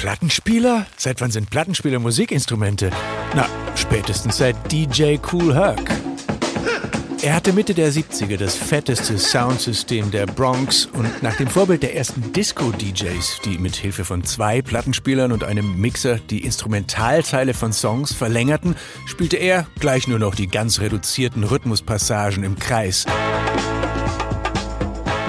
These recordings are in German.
Plattenspieler? Seit wann sind Plattenspieler Musikinstrumente? Na, spätestens seit DJ Cool Herc. Er hatte Mitte der 70er das fetteste Soundsystem der Bronx und nach dem Vorbild der ersten Disco-DJs, die mit Hilfe von zwei Plattenspielern und einem Mixer die Instrumentalteile von Songs verlängerten, spielte er gleich nur noch die ganz reduzierten Rhythmuspassagen im Kreis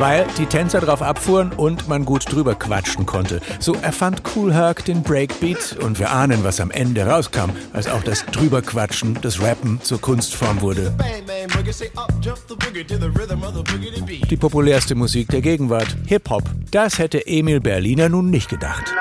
weil die Tänzer drauf abfuhren und man gut drüber quatschen konnte. So erfand Cool Herc den Breakbeat und wir ahnen, was am Ende rauskam, als auch das Drüberquatschen, das Rappen zur Kunstform wurde. Die populärste Musik der Gegenwart, Hip-Hop, das hätte Emil Berliner nun nicht gedacht.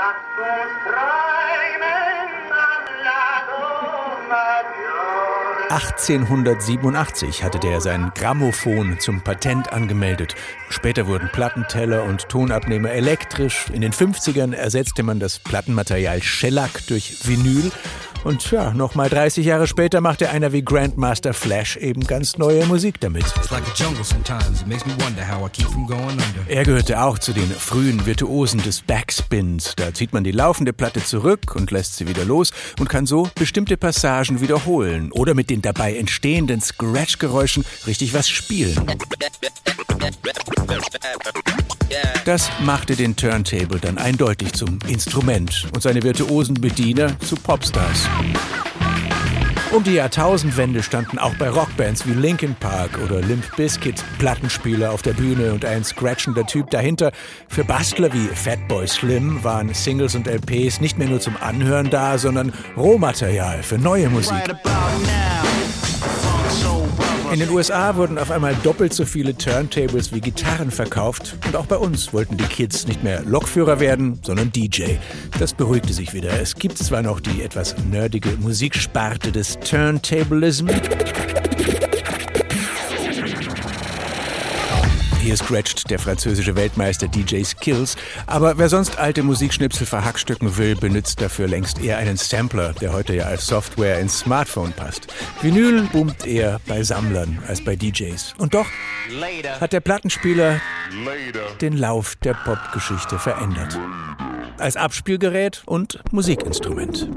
1887 hatte der sein Grammophon zum Patent angemeldet. Später wurden Plattenteller und Tonabnehmer elektrisch. In den 50ern ersetzte man das Plattenmaterial Shellac durch Vinyl und ja, nochmal 30 Jahre später machte einer wie Grandmaster Flash eben ganz neue Musik damit. Er gehörte auch zu den frühen Virtuosen des Backspins. Da zieht man die laufende Platte zurück und lässt sie wieder los und kann so bestimmte Passagen wiederholen oder mit den dabei entstehenden Scratch-Geräuschen richtig was spielen. Das machte den Turntable dann eindeutig zum Instrument und seine virtuosen Bediener zu Popstars. Um die Jahrtausendwende standen auch bei Rockbands wie Linkin Park oder Limp Bizkit Plattenspieler auf der Bühne und ein scratchender Typ dahinter. Für Bastler wie Fatboy Slim waren Singles und LPs nicht mehr nur zum Anhören da, sondern Rohmaterial für neue Musik. In den USA wurden auf einmal doppelt so viele Turntables wie Gitarren verkauft und auch bei uns wollten die Kids nicht mehr Lokführer werden, sondern DJ. Das beruhigte sich wieder. Es gibt zwar noch die etwas nerdige Musiksparte des Turntablism, Hier scratcht der französische Weltmeister DJ Skills, aber wer sonst alte Musikschnipsel verhackstücken will, benutzt dafür längst eher einen Sampler, der heute ja als Software ins Smartphone passt. Vinyl boomt eher bei Sammlern als bei DJs. Und doch hat der Plattenspieler den Lauf der Popgeschichte verändert. Als Abspielgerät und Musikinstrument.